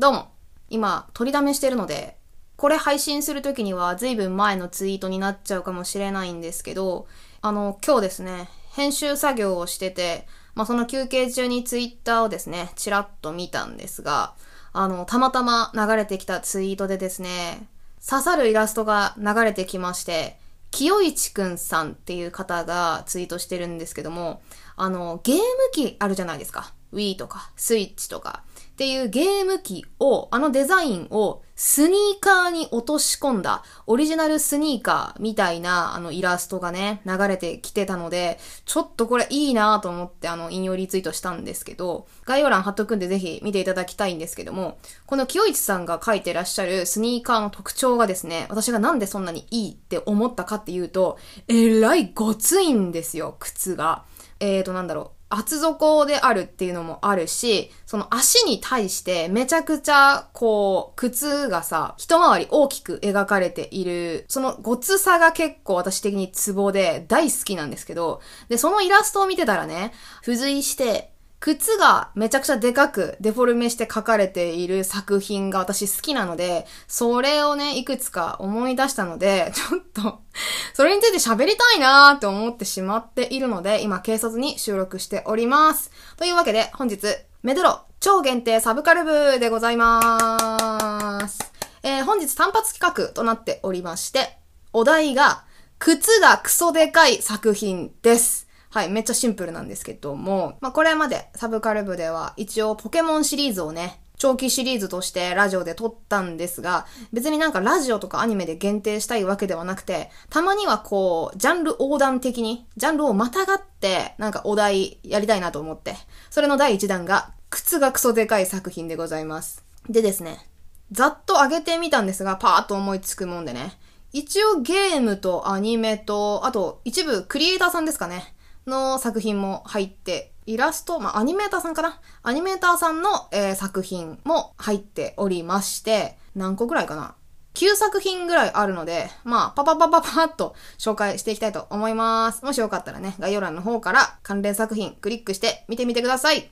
どうも。今、取りだめしてるので、これ配信するときには随分前のツイートになっちゃうかもしれないんですけど、あの、今日ですね、編集作業をしてて、まあ、その休憩中にツイッターをですね、ちらっと見たんですが、あの、たまたま流れてきたツイートでですね、刺さるイラストが流れてきまして、清市くんさんっていう方がツイートしてるんですけども、あの、ゲーム機あるじゃないですか。Wii とか、スイッチとか。っていうゲーム機を、あのデザインをスニーカーに落とし込んだオリジナルスニーカーみたいなあのイラストがね、流れてきてたので、ちょっとこれいいなと思ってあの引用リツイートしたんですけど、概要欄貼っとくんでぜひ見ていただきたいんですけども、この清市さんが書いてらっしゃるスニーカーの特徴がですね、私がなんでそんなにいいって思ったかっていうと、えらいごついんですよ、靴が。えーと、なんだろう。厚底であるっていうのもあるし、その足に対してめちゃくちゃ、こう、靴がさ、一回り大きく描かれている、そのごつさが結構私的にツボで大好きなんですけど、で、そのイラストを見てたらね、付随して、靴がめちゃくちゃでかくデフォルメして書かれている作品が私好きなので、それをね、いくつか思い出したので、ちょっとそれについて喋りたいなーって思ってしまっているので、今警察に収録しております。というわけで、本日、メドロ超限定サブカル部でございまーす。えー、本日単発企画となっておりまして、お題が、靴がクソでかい作品です。はい、めっちゃシンプルなんですけども、まあ、これまでサブカル部では一応ポケモンシリーズをね、長期シリーズとしてラジオで撮ったんですが、別になんかラジオとかアニメで限定したいわけではなくて、たまにはこう、ジャンル横断的に、ジャンルをまたがって、なんかお題やりたいなと思って、それの第1弾が、靴がクソでかい作品でございます。でですね、ざっと上げてみたんですが、パーッと思いつくもんでね、一応ゲームとアニメと、あと一部クリエイターさんですかね。の作品も入って、イラスト、まあ、アニメーターさんかな？アニメーターさんの、えー、作品も入っておりまして、何個ぐらいかな ?9 作品ぐらいあるので、まあ、パパパパパッと紹介していきたいと思います。もしよかったらね、概要欄の方から関連作品クリックして見てみてください。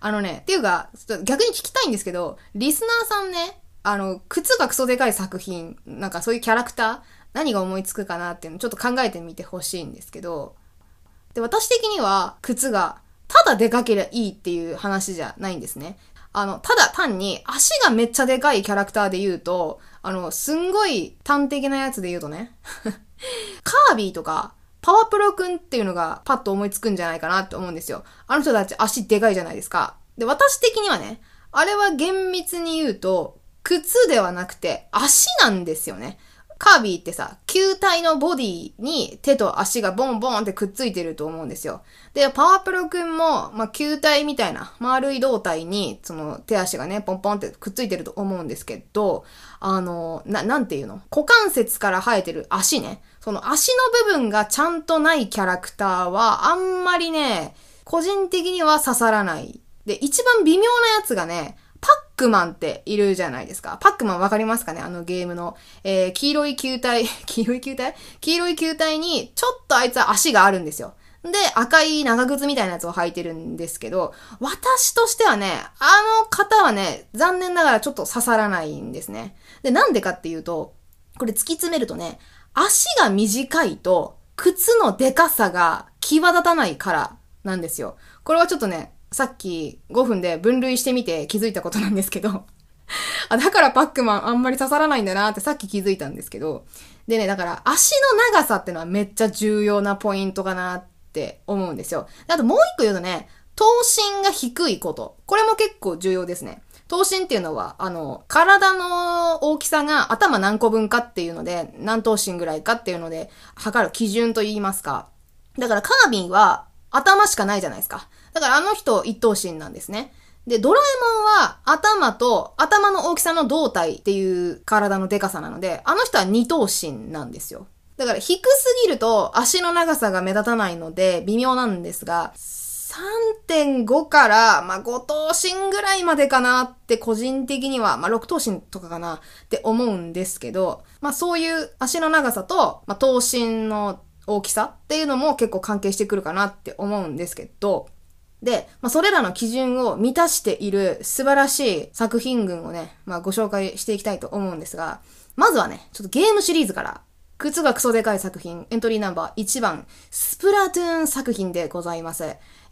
あのね、っていうか、ちょっと逆に聞きたいんですけど、リスナーさんね、あの、靴がクソでかい作品、なんかそういうキャラクター、何が思いつくかなっていうのをちょっと考えてみてほしいんですけど、で、私的には靴がただでかければいいっていう話じゃないんですね。あの、ただ単に足がめっちゃでかいキャラクターで言うと、あの、すんごい端的なやつで言うとね、カービィとか、パワプロくんっていうのがパッと思いつくんじゃないかなって思うんですよ。あの人たち足でかいじゃないですか。で、私的にはね、あれは厳密に言うと、靴ではなくて足なんですよね。カービィってさ、球体のボディに手と足がボンボンってくっついてると思うんですよ。で、パワープロくんも、まあ、球体みたいな丸い胴体に、その手足がね、ポンポンってくっついてると思うんですけど、あの、な、なんていうの？股関節から生えてる足ね。その足の部分がちゃんとないキャラクターは、あんまりね、個人的には刺さらない。で、一番微妙なやつがね、クマンっているじゃないですか。パックマンわかりますかね？あのゲームの。えー、黄色い球体、黄色い球体？黄色い球体に、ちょっとあいつは足があるんですよ。で、赤い長靴みたいなやつを履いてるんですけど、私としてはね、あの方はね、残念ながらちょっと刺さらないんですね。で、なんでかっていうと、これ突き詰めるとね、足が短いと、靴のデカさが際立たないからなんですよ。これはちょっとね、さっき5分で分類してみて気づいたことなんですけど あ、だからパックマンあんまり刺さらないんだなってさっき気づいたんですけど、でね、だから足の長さってのはめっちゃ重要なポイントかなって思うんですよ。あともう一個言うとね、頭身が低いこと。これも結構重要ですね。頭身っていうのは、あの、体の大きさが頭何個分かっていうので、何頭身ぐらいかっていうので、測る基準と言いますか。だからカービィは頭しかないじゃないですか。だからあの人一等身なんですね。で、ドラえもんは頭と頭の大きさの胴体っていう体のデカさなので、あの人は二等身なんですよ。だから低すぎると足の長さが目立たないので微妙なんですが、3.5から、まあ、5等身ぐらいまでかなって個人的には、まあ、6等身とかかなって思うんですけど、まあ、そういう足の長さと、まあ、等身の大きさっていうのも結構関係してくるかなって思うんですけど、で、まあ、それらの基準を満たしている素晴らしい作品群をね、まあ、ご紹介していきたいと思うんですが、まずはね、ちょっとゲームシリーズから、靴がクソでかい作品、エントリーナンバー1番、スプラトゥーン作品でございます。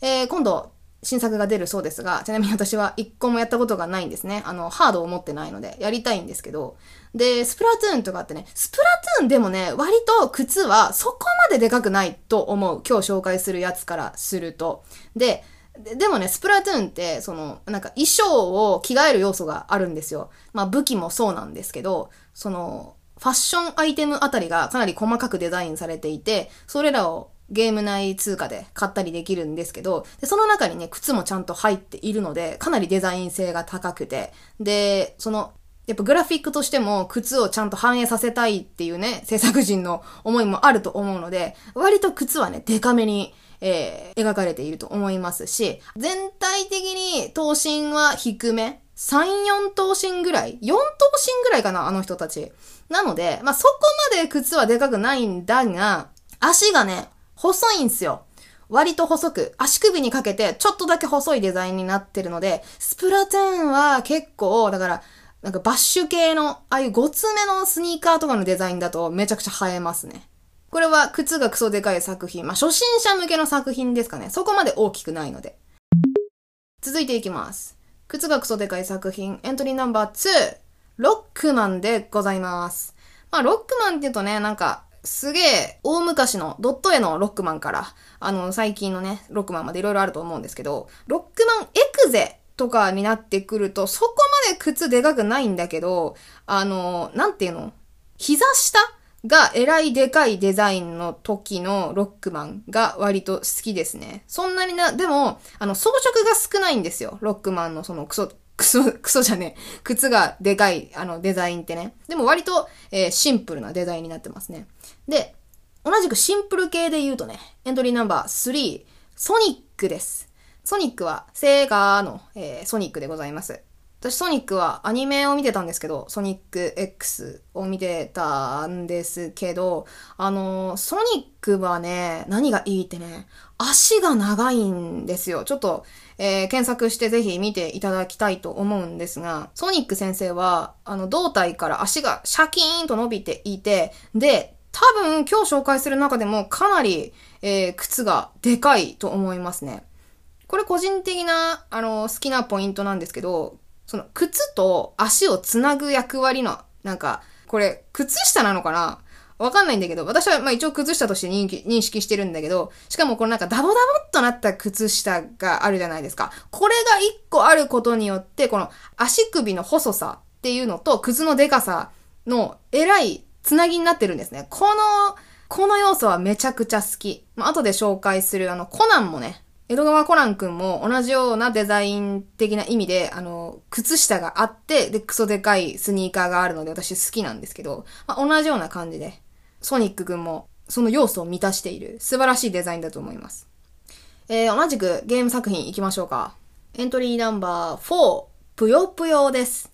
えー、今度、新作が出るそうですが、ちなみに私は一個もやったことがないんですね。あの、ハードを持ってないので、やりたいんですけど。で、スプラトゥーンとかってね、スプラトゥーンでもね、割と靴はそこまででかくないと思う。今日紹介するやつからすると。で、でもね、スプラトゥーンって、その、なんか衣装を着替える要素があるんですよ。まあ武器もそうなんですけど、その、ファッションアイテムあたりがかなり細かくデザインされていて、それらをゲーム内通貨で買ったりできるんですけど、でその中にね、靴もちゃんと入っているので、かなりデザイン性が高くて、で、その、やっぱグラフィックとしても靴をちゃんと反映させたいっていうね、制作人の思いもあると思うので、割と靴はね、デカめに、えー、描かれていると思いますし、全体的に頭身は低め。3、4頭身ぐらい ?4 頭身ぐらいかなあの人たち。なので、まあ、そこまで靴はでかくないんだが、足がね、細いんすよ。割と細く、足首にかけてちょっとだけ細いデザインになってるので、スプラトゥーンは結構、だから、なんかバッシュ系の、ああいう5つ目のスニーカーとかのデザインだとめちゃくちゃ映えますね。これは靴がクソでかい作品。まあ、初心者向けの作品ですかね。そこまで大きくないので。続いていきます。靴がクソでかい作品、エントリーナンバー2、ロックマンでございます。まあ、ロックマンって言うとね、なんか、すげえ、大昔のドット絵のロックマンから、あの、最近のね、ロックマンまでいろいろあると思うんですけど、ロックマンエクゼとかになってくると、そこまで靴でかくないんだけど、あの、なんていうの？膝下がえらいでかいデザインの時のロックマンが割と好きですね。そんなにな、でも、あの、装飾が少ないんですよ。ロックマンのそのクソ、クソ、クソじゃねえ。靴がでかい、あの、デザインってね。でも割と、えー、シンプルなデザインになってますね。で、同じくシンプル系で言うとね、エントリーナンバー3、ソニックです。ソニックは、セーガーの、えー、ソニックでございます。私、ソニックはアニメを見てたんですけど、ソニック X を見てたんですけど、あの、ソニックはね、何がいいってね、足が長いんですよ。ちょっと、えー、検索してぜひ見ていただきたいと思うんですが、ソニック先生は、あの、胴体から足がシャキーンと伸びていて、で、多分今日紹介する中でもかなり、えー、靴がでかいと思いますね。これ個人的な、あの、好きなポイントなんですけど、その靴と足をつなぐ役割の、なんか、これ、靴下なのかな？わかんないんだけど、私はまあ一応靴下として認識してるんだけど、しかもこのなんかダボダボっとなった靴下があるじゃないですか。これが一個あることによって、この足首の細さっていうのと靴のデカさの偉いつなぎになってるんですね。この、この要素はめちゃくちゃ好き。まあ、後で紹介するあのコナンもね、江戸川コナン君も同じようなデザイン的な意味で、あの、靴下があって、で、クソでかいスニーカーがあるので私好きなんですけど、まあ、同じような感じで、ソニック君もその要素を満たしている素晴らしいデザインだと思います。えー、同じくゲーム作品行きましょうか。エントリーナンバー4、ぷよぷよです。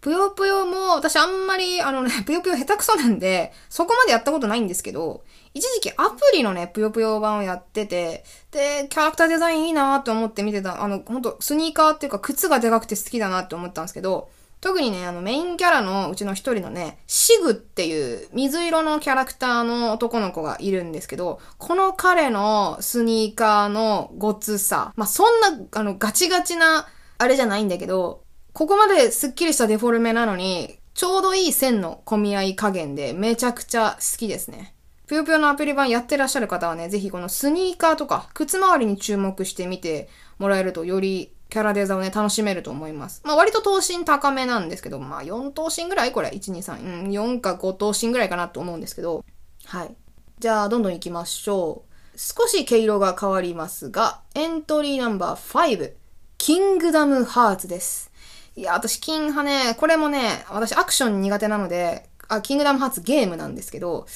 ぷよぷよも、私あんまり、あのね、ぷよぷよ下手くそなんで、そこまでやったことないんですけど、一時期アプリのね、ぷよぷよ版をやってて、で、キャラクターデザインいいなーって思って見てた、あの、ほんと、スニーカーっていうか、靴がでかくて好きだなって思ったんですけど、特にね、あの、メインキャラのうちの一人のね、シグっていう水色のキャラクターの男の子がいるんですけど、この彼のスニーカーのごつさ、まあ、そんな、あの、ガチガチな、あれじゃないんだけど、ここまでスッキリしたデフォルメなのに、ちょうどいい線の込み合い加減でめちゃくちゃ好きですね。ぷよぷよのアプリ版やってらっしゃる方はね、ぜひこのスニーカーとか靴周りに注目してみてもらえるとよりキャラデザをね、楽しめると思います。まあ割と頭身高めなんですけど、まあ4頭身ぐらいこれ、1、2、3、うん、4か5頭身ぐらいかなと思うんですけど、はい。じゃあ、どんどん行きましょう。少し毛色が変わりますが、エントリーナンバー5、キングダムハーツです。いや、私、キン派ね、これもね、私アクション苦手なので、あ、キングダムハーツゲームなんですけど、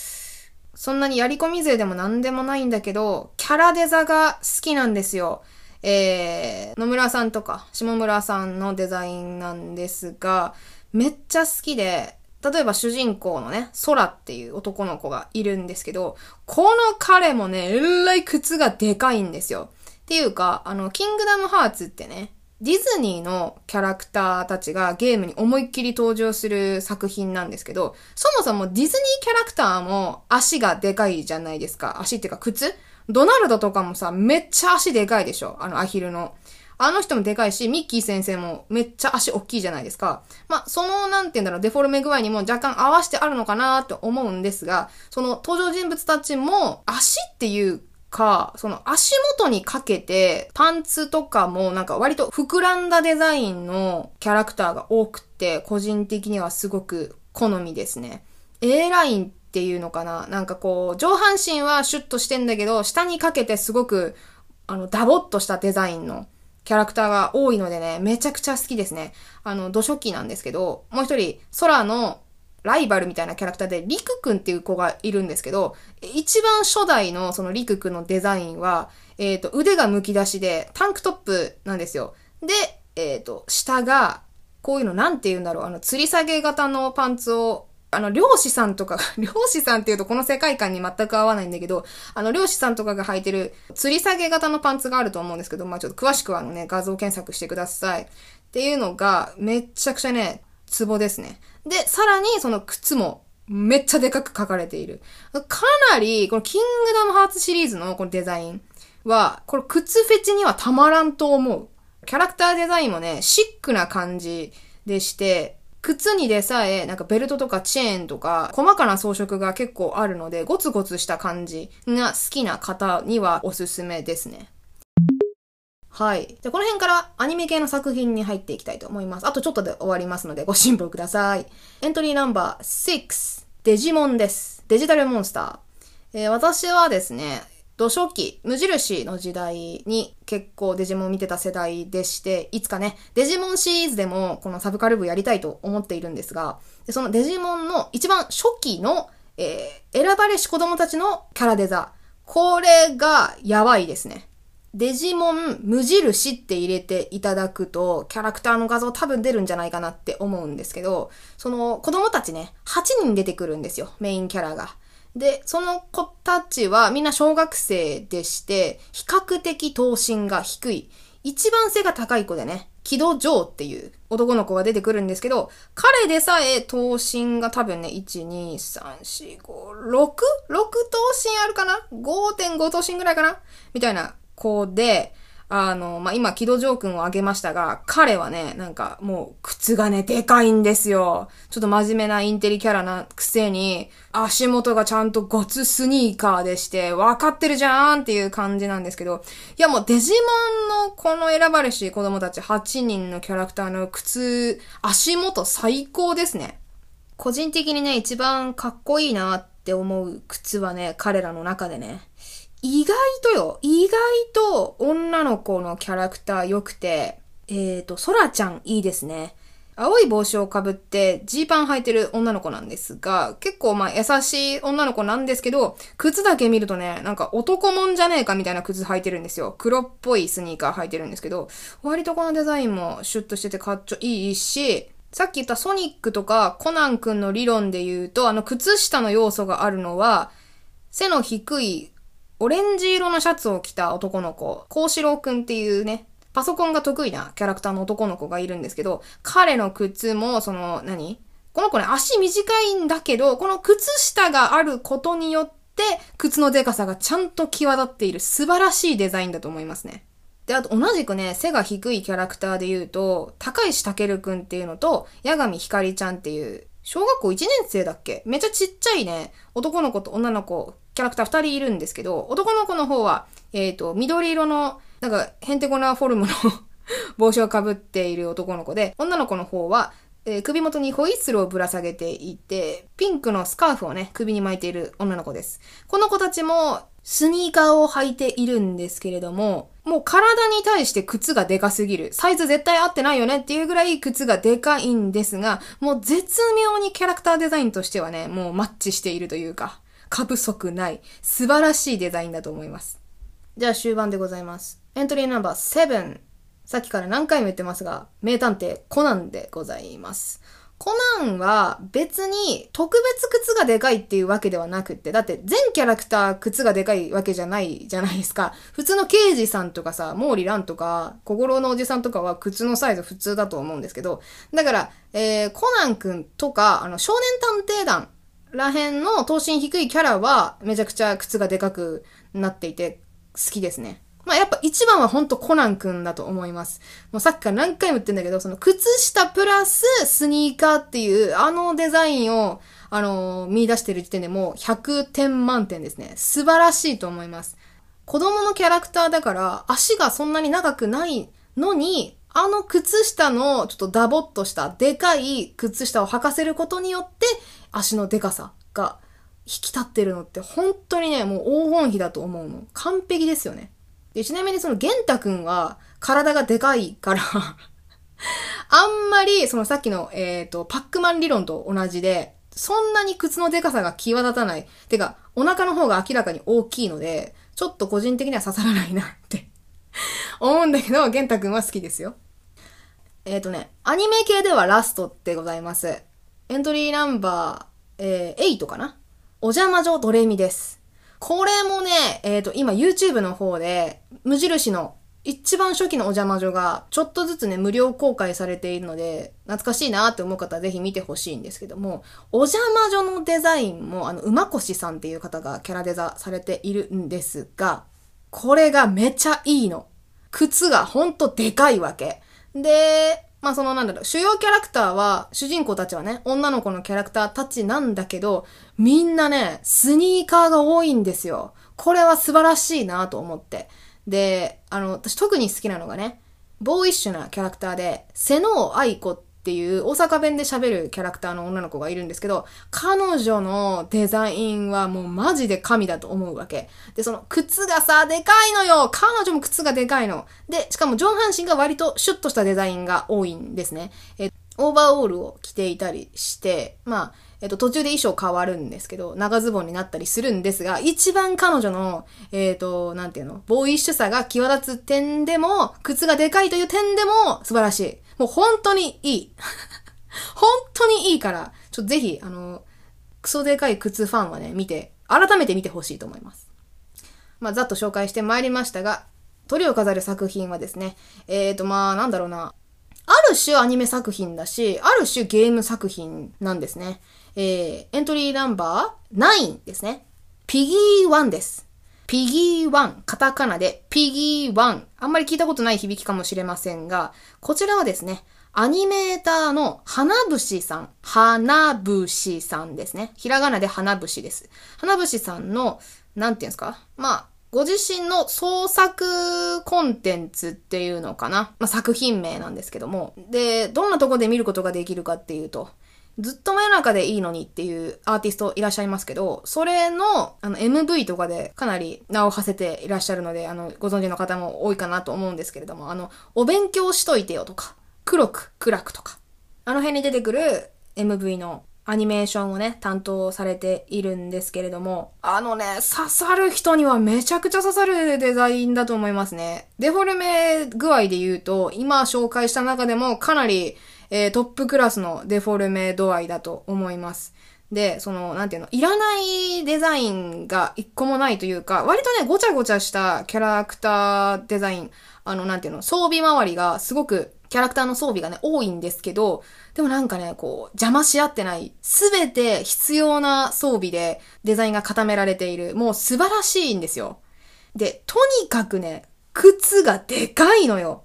そんなにやり込み勢でも何でもないんだけど、キャラデザが好きなんですよ。えー、野村さんとか、下村さんのデザインなんですが、めっちゃ好きで、例えば主人公のね、空っていう男の子がいるんですけど、この彼もね、えらい靴がでかいんですよ。っていうか、あの、キングダムハーツってね、ディズニーのキャラクターたちがゲームに思いっきり登場する作品なんですけど、そもそもディズニーキャラクターも足がでかいじゃないですか。足っていうか靴？ドナルドとかもさ、めっちゃ足でかいでしょ？あのアヒルの。あの人もでかいし、ミッキー先生もめっちゃ足大きいじゃないですか。まあ、その、なんて言うんだろう、デフォルメ具合にも若干合わせてあるのかなって思うんですが、その登場人物たちも足っていうか、その足元にかけて、パンツとかもなんか割と膨らんだデザインのキャラクターが多くて、個人的にはすごく好みですね。A ラインっていうのかな？なんかこう、上半身はシュッとしてんだけど、下にかけてすごく、あの、ダボっとしたデザインのキャラクターが多いのでね、めちゃくちゃ好きですね。あの、土初期なんですけど、もう一人、空のライバルみたいなキャラクターで、リクくんっていう子がいるんですけど、一番初代のそのリクくんのデザインは、えっ、ー、と、腕が剥き出しで、タンクトップなんですよ。で、えっ、ー、と、下が、こういうのなんて言うんだろう、あの、吊り下げ型のパンツをあの、漁師さんとかが、漁師さんっていうとこの世界観に全く合わないんだけど、あの、漁師さんとかが履いてる吊り下げ型のパンツがあると思うんですけど、まあちょっと詳しくはあのね、画像検索してください。っていうのが、めっちゃくちゃね、ツボですね。で、さらにその靴も、めっちゃでかく書かれている。かなり、このキングダムハーツシリーズのこのデザインは、これ靴フェチにはたまらんと思う。キャラクターデザインもね、シックな感じでして、靴にでさえ、なんかベルトとかチェーンとか、細かな装飾が結構あるので、ゴツゴツした感じが好きな方にはおすすめですね。はい。じゃこの辺からアニメ系の作品に入っていきたいと思います。あとちょっとで終わりますのでご辛抱ください。エントリーナンバー6、デジモンです。デジタルモンスター。えー、私はですね、土初期、無印の時代に結構デジモン見てた世代でして、いつかね、デジモンシリーズでもこのサブカル部やりたいと思っているんですが、そのデジモンの一番初期の、えー、選ばれし子供たちのキャラデザ。これがやばいですね。デジモン無印って入れていただくと、キャラクターの画像多分出るんじゃないかなって思うんですけど、その子供たちね、8人出てくるんですよ、メインキャラが。で、その子たちはみんな小学生でして、比較的頭身が低い。一番背が高い子でね、木戸城っていう男の子が出てくるんですけど、彼でさえ頭身が多分ね、1、2、3、4、5、6?6 頭身あるかな ?5.5 頭身ぐらいかな？みたいな子で、あの、まあ、今、木戸城君を挙げましたが、彼はね、なんか、もう、靴がね、でかいんですよ。ちょっと真面目なインテリキャラなくせに、足元がちゃんとゴツスニーカーでして、分かってるじゃーんっていう感じなんですけど、いやもうデジモンのこの選ばれし子供たち8人のキャラクターの靴、足元最高ですね。個人的にね、一番かっこいいなって思う靴はね、彼らの中でね、意外とよ、意外と女の子のキャラクター良くて、えっ、ー、と、ソラちゃんいいですね。青い帽子をかぶってジーパン履いてる女の子なんですが、結構まあ優しい女の子なんですけど、靴だけ見るとね、なんか男もんじゃねえかみたいな靴履いてるんですよ。黒っぽいスニーカー履いてるんですけど、割とこのデザインもシュッとしててかっちょいいし、さっき言ったソニックとかコナン君の理論で言うと、あの靴下の要素があるのは、背の低いオレンジ色のシャツを着た男の子、コウシロウくんっていうね、パソコンが得意なキャラクターの男の子がいるんですけど、彼の靴も、その、何？この子ね、足短いんだけど、この靴下があることによって、靴のデカさがちゃんと際立っている素晴らしいデザインだと思いますね。で、あと同じくね、背が低いキャラクターで言うと、高石健くんっていうのと、八神ひかりちゃんっていう、小学校1年生だっけ？めっちゃちっちゃいね、男の子と女の子、キャラクター2人いるんですけど、男の子の方は、えっ、ー、と、緑色の、なんか、ヘンテコなフォルムの 帽子をかぶっている男の子で、女の子の方は、えー、首元にホイッスルをぶら下げていて、ピンクのスカーフをね、首に巻いている女の子です。この子たちも、スニーカーを履いているんですけれども、もう体に対して靴がでかすぎる。サイズ絶対合ってないよねっていうぐらい靴がでかいんですが、もう絶妙にキャラクターデザインとしてはね、もうマッチしているというか、過不足ない、素晴らしいデザインだと思います。じゃあ終盤でございます。エントリーナンバー7。さっきから何回も言ってますが、名探偵コナンでございます。コナンは別に特別靴がでかいっていうわけではなくって、だって全キャラクター靴がでかいわけじゃないじゃないですか。普通の刑事さんとかさ、毛利蘭とか、小五郎のおじさんとかは靴のサイズ普通だと思うんですけど、だから、えー、コナンくんとか、あの、少年探偵団らへんの等身低いキャラはめちゃくちゃ靴がでかくなっていて好きですね。まあやっぱ一番はほんとコナン君だと思います。もうさっきから何回も言ってんだけど、その靴下プラススニーカーっていうあのデザインを、あの、見出してる時点でもう100点満点ですね。素晴らしいと思います。子供のキャラクターだから足がそんなに長くないのに、あの靴下のちょっとダボっとしたでかい靴下を履かせることによって足のでかさが引き立ってるのって本当にね、もう黄金比だと思うの。完璧ですよね。で、ちなみにその玄太くんは体がでかいから あんまり、そのさっきの、えっ、ー、と、パックマン理論と同じで、そんなに靴のでかさが際立たない。てか、お腹の方が明らかに大きいので、ちょっと個人的には刺さらないなって 思うんだけど、玄太くんは好きですよ。えっ、ー、とね、アニメ系ではラストってございます。エントリーナンバー、えー、8かな？お邪魔女ドレミです。これもね、えっ、ー、と、今 YouTube の方で、無印の一番初期のお邪魔女が、ちょっとずつね、無料公開されているので、懐かしいなって思う方はぜひ見てほしいんですけども、お邪魔女のデザインも、あの、馬越さんっていう方がキャラデザされているんですが、これがめちゃいいの。靴がほんとでかいわけ。で、まあそのなんだろう、主要キャラクターは、主人公たちはね、女の子のキャラクターたちなんだけど、みんなね、スニーカーが多いんですよ。これは素晴らしいなと思って。で、あの、私特に好きなのがね、ボーイッシュなキャラクターで、瀬能愛子っっていう大阪弁で喋るキャラクターの女の子がいるんですけど、彼女のデザインはもうマジで神だと思うわけ。で、その靴がさ、でかいのよ彼女も靴がでかいの。で、しかも上半身が割とシュッとしたデザインが多いんですね。え、オーバーオールを着ていたりして、まあ、えっと、途中で衣装変わるんですけど、長ズボンになったりするんですが、一番彼女の、えっ、と、なんていうの、ボーイッシュさが際立つ点でも、靴がでかいという点でも素晴らしい。もう本当にいい。本当にいいから、ちょっとぜひ、あの、クソでかい靴ファンはね、見て、改めて見てほしいと思います。まあ、ざっと紹介してまいりましたが、鳥を飾る作品はですね、えーと、まあ、なんだろうな。ある種アニメ作品だし、ある種ゲーム作品なんですね。えー、エントリーナンバー9ですね。ピギー1です。ピギー1、カタカナでピギー1。あんまり聞いたことない響きかもしれませんが、こちらはですね、アニメーターの花節さん。花節さんですね。ひらがなで花節です。花節さんの、なんていうんですか？まあ、ご自身の創作コンテンツっていうのかなまあ、作品名なんですけども。で、どんなとこで見ることができるかっていうと、ずっと真夜中でいいのにっていうアーティストいらっしゃいますけど、それのあの MV とかでかなり名を馳せていらっしゃるので、あの、ご存知の方も多いかなと思うんですけれども、あの、お勉強しといてよとか、黒く暗くとか、あの辺に出てくる MV のアニメーションをね、担当されているんですけれども、あのね、刺さる人にはめちゃくちゃ刺さるデザインだと思いますね。デフォルメ具合で言うと、今紹介した中でもかなりえー、トップクラスのデフォルメ度合いだと思います。で、その、なんていうの、いらないデザインが一個もないというか、割とね、ごちゃごちゃしたキャラクターデザイン、あの、なんていうの、装備周りがすごく、キャラクターの装備がね、多いんですけど、でもなんかね、こう、邪魔し合ってない、すべて必要な装備でデザインが固められている、もう素晴らしいんですよ。で、とにかくね、靴がでかいのよ。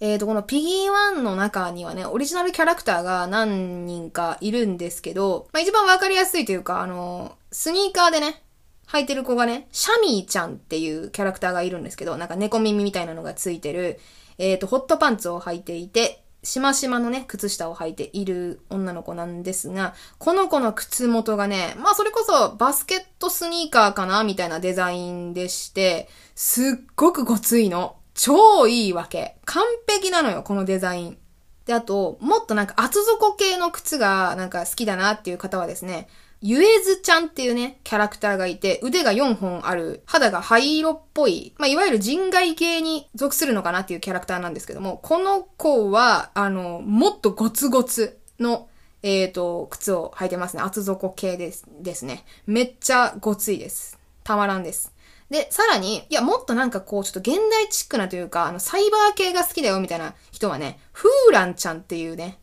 えっ、ー、と、このピギー1の中にはね、オリジナルキャラクターが何人かいるんですけど、まあ、一番わかりやすいというか、あの、スニーカーでね、履いてる子がね、シャミーちゃんっていうキャラクターがいるんですけど、なんか猫耳みたいなのがついてる、えっ、ー、と、ホットパンツを履いていて、しましまのね、靴下を履いている女の子なんですが、この子の靴元がね、まあそれこそバスケットスニーカーかなみたいなデザインでして、すっごくごついの。超いいわけ。完璧なのよ、このデザイン。で、あと、もっとなんか厚底系の靴がなんか好きだなっていう方はですね、ゆえずちゃんっていうね、キャラクターがいて、腕が4本ある、肌が灰色っぽい、まあ、いわゆる人外系に属するのかなっていうキャラクターなんですけども、この子は、あの、もっとゴツゴツ。の、えっ、ー、と、靴を履いてますね。厚底系ですですね。めっちゃごついです。たまらんです。で、さらに、いや、もっとなんかこう、ちょっと現代チックなというか、あの、サイバー系が好きだよみたいな人はね、フーランちゃんっていうね、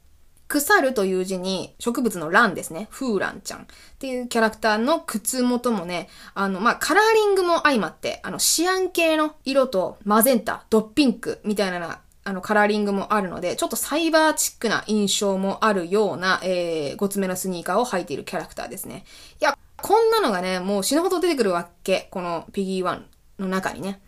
腐るという字に植物のランですね。フーランちゃんっていうキャラクターの靴元もね、あの、まあ、カラーリングも相まって、あの、シアン系の色とマゼンタ、ドッピンクみたいなあの、カラーリングもあるので、ちょっとサイバーチックな印象もあるような、えー、ごつめのスニーカーを履いているキャラクターですね。いや、こんなのがね、もう死ぬほど出てくるわけ。このピギー1の中にね。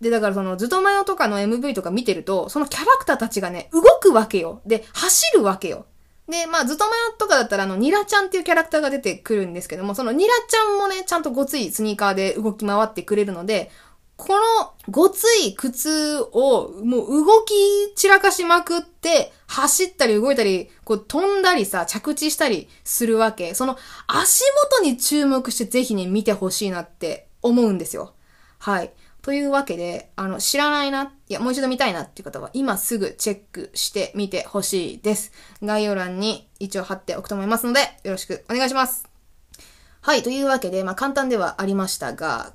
で、だからその、ずとまよとかの MV とか見てると、そのキャラクターたちがね、動くわけよ。で、走るわけよ。で、まあ、ずとまよとかだったら、あの、ニラちゃんっていうキャラクターが出てくるんですけども、そのニラちゃんもね、ちゃんとごついスニーカーで動き回ってくれるので、このごつい靴をもう動き散らかしまくって、走ったり動いたり、こう飛んだりさ、着地したりするわけ。その足元に注目してぜひね、見てほしいなって思うんですよ。はい。というわけで、あの、知らないな、いや、もう一度見たいなっていう方は、今すぐチェックしてみてほしいです。概要欄に一応貼っておくと思いますので、よろしくお願いします。はい、というわけで、まあ簡単ではありましたが、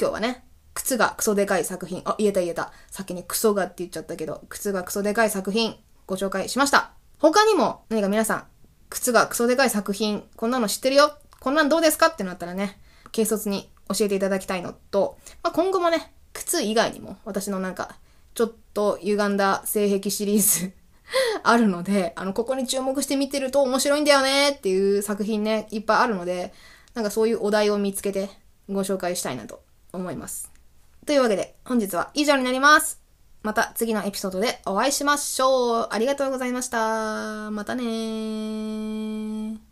今日はね、靴がクソでかい作品。あ、言えた言えた。さっきね、クソがって言っちゃったけど、靴がクソでかい作品、ご紹介しました。他にも、何か皆さん、靴がクソでかい作品、こんなの知ってるよこんなんどうですか？ってなったらね、軽率に教えていただきたいのと、まあ、今後もね、靴以外にも、私のなんか、ちょっと歪んだ性癖シリーズ あるので、あの、ここに注目して見てると面白いんだよねっていう作品ね、いっぱいあるので、なんかそういうお題を見つけてご紹介したいなと思います。というわけで、本日は以上になります。また次のエピソードでお会いしましょう。ありがとうございました。またねー。